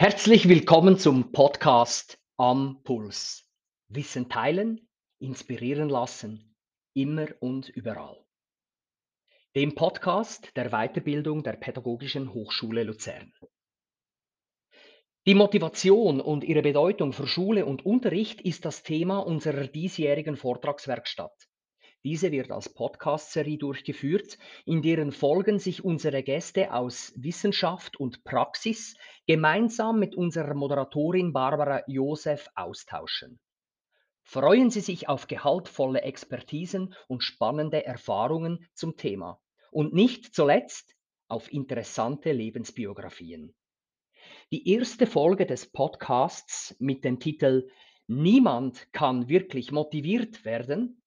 Herzlich willkommen zum Podcast Am Puls. Wissen teilen, inspirieren lassen, immer und überall. Dem Podcast der Weiterbildung der Pädagogischen Hochschule Luzern. Die Motivation und ihre Bedeutung für Schule und Unterricht ist das Thema unserer diesjährigen Vortragswerkstatt. Diese wird als Podcast-Serie durchgeführt, in deren Folgen sich unsere Gäste aus Wissenschaft und Praxis gemeinsam mit unserer Moderatorin Barbara Josef austauschen. Freuen Sie sich auf gehaltvolle Expertisen und spannende Erfahrungen zum Thema und nicht zuletzt auf interessante Lebensbiografien. Die erste Folge des Podcasts mit dem Titel Niemand kann wirklich motiviert werden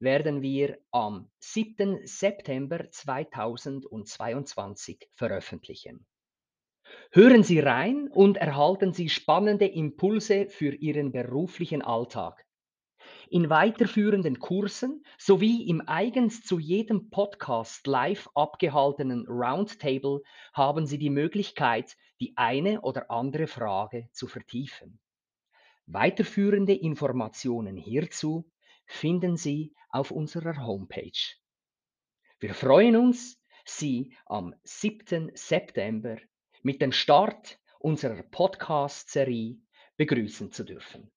werden wir am 7. September 2022 veröffentlichen. Hören Sie rein und erhalten Sie spannende Impulse für Ihren beruflichen Alltag. In weiterführenden Kursen sowie im eigens zu jedem Podcast live abgehaltenen Roundtable haben Sie die Möglichkeit, die eine oder andere Frage zu vertiefen. Weiterführende Informationen hierzu finden Sie auf unserer Homepage. Wir freuen uns, Sie am 7. September mit dem Start unserer Podcast-Serie begrüßen zu dürfen.